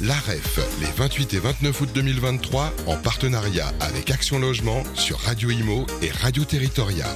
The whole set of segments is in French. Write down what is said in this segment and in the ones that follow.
l'AREF, les 28 et 29 août 2023, en partenariat avec Action Logement sur Radio Imo et Radio Territoria.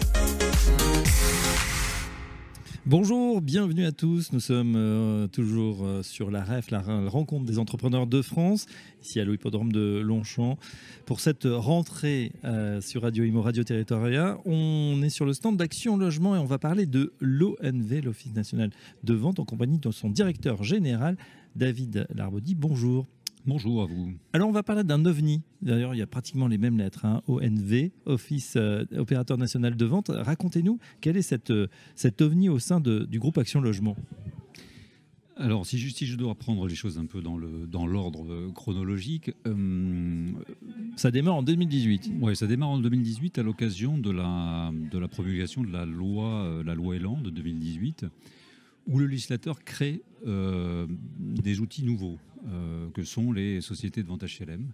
Bonjour, bienvenue à tous. Nous sommes euh, toujours euh, sur la REF, la, rencontre des entrepreneurs de France, ici à l'Hippodrome de Longchamp. Pour cette rentrée euh, sur Radio Imo, Radio Territoria, on est sur le stand d'Action Logement et on va parler de l'ONV, l'Office national de vente, en compagnie de son directeur général, David Larbaudy. Bonjour. Bonjour à vous. Alors on va parler d'un OVNI. D'ailleurs, il y a pratiquement les mêmes lettres. Hein. ONV, Office euh, Opérateur National de Vente. Racontez-nous, quel est cette, euh, cet OVNI au sein de, du groupe Action Logement? Alors, si je, si je, dois prendre les choses un peu dans l'ordre dans euh, chronologique. ça démarre en 2018. Oui, ça démarre en 2018 à l'occasion de la, de la promulgation de la loi, la loi Elan de 2018, où le législateur crée des outils nouveaux. Euh, que sont les sociétés de vente HLM.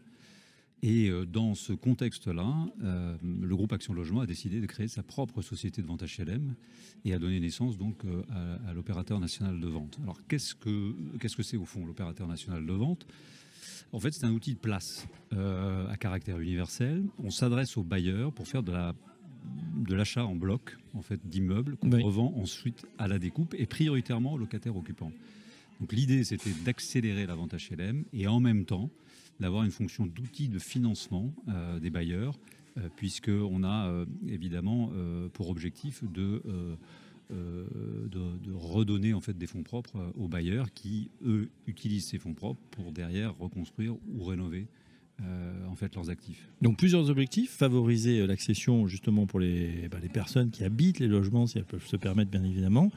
Et euh, dans ce contexte-là, euh, le groupe Action Logement a décidé de créer sa propre société de vente HLM et a donné naissance donc à, l'opérateur national de vente. Alors qu'est-ce que qu'est-ce que c'est au fond l'opérateur national de vente? En fait, c'est un outil de place à caractère universel. On s'adresse aux bailleurs pour faire de la de l'achat en bloc en fait d'immeubles qu'on revend ensuite à la découpe et prioritairement aux locataires occupants. Donc l'idée, c'était d'accélérer la vente HLM et en même temps d'avoir une fonction d'outil de financement euh, des bailleurs, euh, puisqu'on a euh, évidemment pour objectif de, de, redonner en fait des fonds propres aux bailleurs qui, eux, utilisent ces fonds propres pour derrière reconstruire ou rénover en fait leurs actifs. Donc plusieurs objectifs favoriser l'accession justement pour les, bah, les, personnes qui habitent les logements si elles peuvent se permettre bien évidemment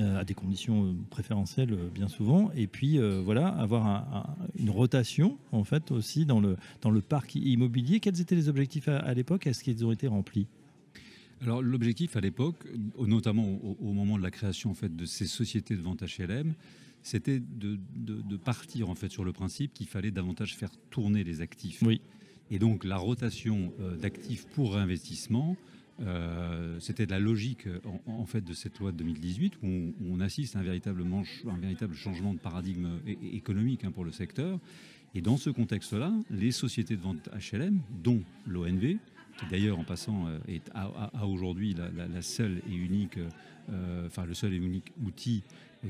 euh, à des conditions euh, préférentielles euh, bien souvent, et puis voilà, avoir une rotation en fait aussi dans le, dans le parc immobilier. Quels étaient les objectifs à, l'époque? Est-ce qu'ils ont été remplis? Alors l'objectif à l'époque, notamment au, moment de la création en fait de ces sociétés de vente HLM, c'était de, de, partir en fait sur le principe qu'il fallait davantage faire tourner les actifs. Oui. Et donc la rotation d'actifs pour réinvestissement euh, c'était de la logique en, fait de cette loi de 2018 où on, assiste à un, véritablement, un véritable changement de paradigme économique hein, pour le secteur. Et dans ce contexte-là, les sociétés de vente HLM, dont l'ONV, qui d'ailleurs en passant euh, est à, aujourd'hui la, seule et unique, euh, enfin le seul et unique outil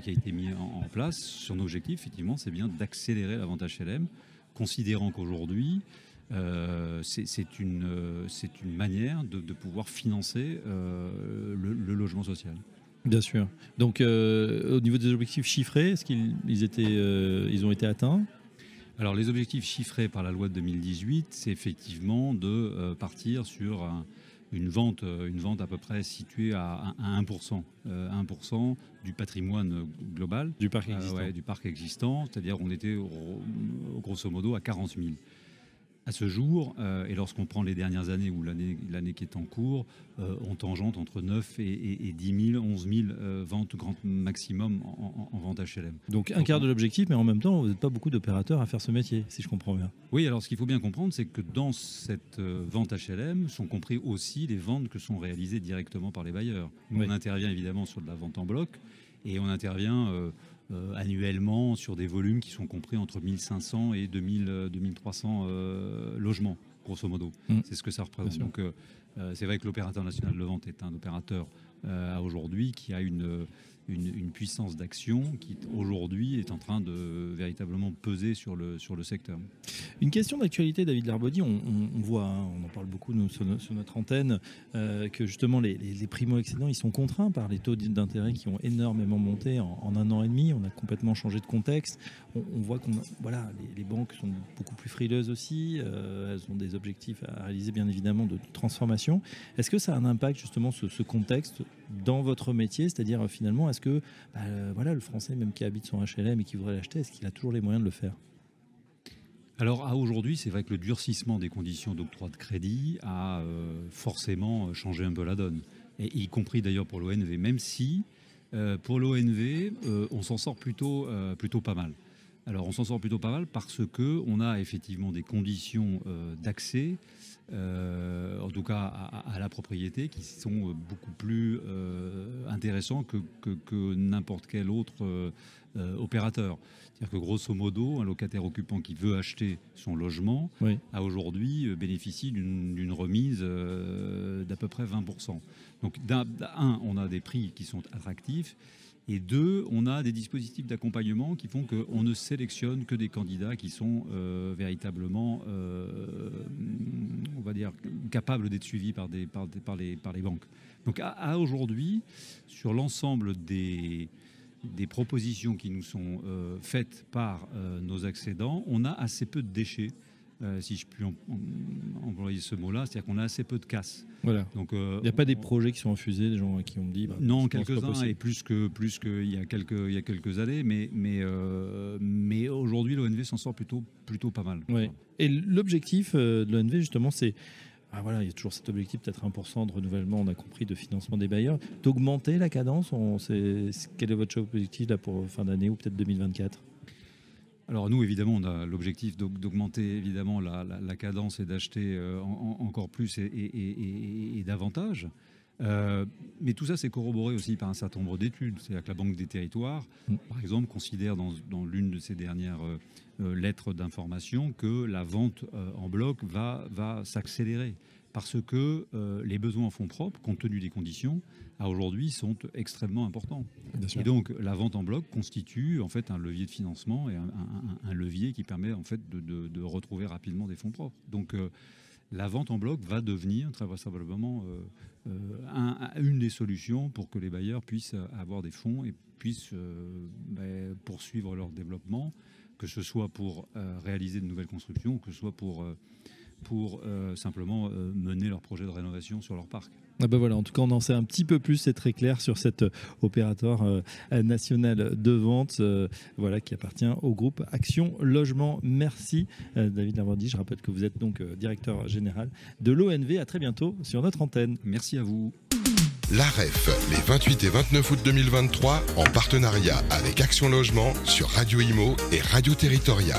qui a été mis en, place, son objectif effectivement c'est bien d'accélérer la vente HLM, considérant qu'aujourd'hui euh, c'est une, une manière de, pouvoir financer le, logement social. Bien sûr. Donc, au niveau des objectifs chiffrés, est-ce qu'ils ils ont été atteints? Alors, les objectifs chiffrés par la loi de 2018, c'est effectivement de partir sur une, vente, une vente à peu près située à, 1%, 1% du patrimoine global. Du parc existant. du parc existant, c'est-à-dire on était grosso modo à 40 000 à ce jour, euh, et lorsqu'on prend les dernières années ou l'année qui est en cours, euh, on tangente entre 9 et, 10 000, 11 000 ventes grand maximum en, vente HLM. Donc un quart de l'objectif, mais en même temps, vous n'êtes pas beaucoup d'opérateurs à faire ce métier, si je comprends bien. Oui, alors ce qu'il faut bien comprendre, c'est que dans cette euh, vente HLM sont compris aussi les ventes que sont réalisées directement par les bailleurs. Nous, on intervient évidemment sur de la vente en bloc et on intervient euh, annuellement sur des volumes qui sont compris entre 1500 et 2000, 2300 euh, logements, grosso modo. Mmh. C'est ce que ça représente. Donc, euh, c'est vrai que l'opérateur national de vente est un opérateur à aujourd'hui qui a une une, puissance d'action qui aujourd'hui est en train de véritablement peser sur le, sur le secteur. Une question d'actualité, David Larbaudy, on, voit, hein, on en parle beaucoup nous, sur, notre antenne, euh, que justement les, primo-excédents, ils sont contraints par les taux d'intérêt qui ont énormément monté en, un an et demi. On a complètement changé de contexte. On, voit qu'on, voilà, les, banques sont beaucoup plus frileuses aussi. Euh, elles ont des objectifs à réaliser, bien évidemment, de transformation. Est-ce que ça a un impact justement ce contexte dans votre métier, c'est-à-dire finalement, est-ce que bah, euh, voilà, le Français même qui habite son HLM et qui voudrait l'acheter, est-ce qu'il a toujours les moyens de le faire? Alors à aujourd'hui, c'est vrai que le durcissement des conditions d'octroi de crédit a euh, forcément changé un peu la donne, y compris d'ailleurs pour l'ONV, même si euh, pour l'ONV, on s'en sort plutôt, plutôt pas mal. Alors on s'en sort plutôt pas mal parce que on a effectivement des conditions d'accès en tout cas à, la propriété, qui sont beaucoup plus intéressants que, que n'importe quel autre opérateur. C'est-à-dire que grosso modo, un locataire occupant qui veut acheter son logement a aujourd'hui euh, bénéficie d'une remise euh, d'à peu près 20%. Donc d'un, un, on a des prix qui sont attractifs. Et deux, on a des dispositifs d'accompagnement qui font qu'on ne sélectionne que des candidats qui sont euh, véritablement, on va dire, capables d'être suivis par, des, par, les, par les banques. Donc à aujourd'hui, sur l'ensemble des, des propositions qui nous sont euh, faites par euh, nos accédants, on a assez peu de déchets. Euh, si je puis employer ce mot-là, c'est-à-dire qu'on a assez peu de casse. Voilà. Donc, il n'y a pas des projets qui sont refusés, des gens qui ont dit. Bah, non, quelques-uns et plus que plus qu'il y a quelques il y a quelques années, mais mais mais aujourd'hui l'ONV s'en sort plutôt plutôt pas mal. Et l'objectif de l'ONV justement, c'est ah, voilà, il y a toujours cet objectif, peut-être 1% de renouvellement, on a compris, de financement des bailleurs, d'augmenter la cadence. On quel est votre objectif là, pour fin d'année ou peut-être 2024 alors nous, évidemment, on a l'objectif d'augmenter évidemment la, cadence et d'acheter euh, encore plus et, davantage. Euh, mais tout ça, c'est corroboré aussi par un certain nombre d'études. C'est-à-dire que la Banque des Territoires, mm. par exemple, considère dans, l'une de ses dernières euh, lettres d'information que la vente en bloc va, va s'accélérer parce que euh, les besoins en fonds propres, compte tenu des conditions, à aujourd'hui sont extrêmement importants. Et donc la vente en bloc constitue en fait un levier de financement et un, levier qui permet en fait de, retrouver rapidement des fonds propres. Donc euh, la vente en bloc va devenir très vraisemblablement euh, une des solutions pour que les bailleurs puissent avoir des fonds et puissent ben, poursuivre leur développement, que ce soit pour réaliser de nouvelles constructions, que ce soit pour pour euh, simplement euh, mener leur projet de rénovation sur leur parc. Ah ben voilà, en tout cas, on en sait un petit peu plus, c'est très clair sur cet euh, opérateur national de vente voilà, qui appartient au groupe Action Logement. Merci David Lavordi. Je rappelle que vous êtes donc directeur général de l'ONV. À très bientôt sur notre antenne. Merci à vous. L'AREF, les 28 et 29 août 2023, en partenariat avec Action Logement sur Radio Imo et Radio Territoria.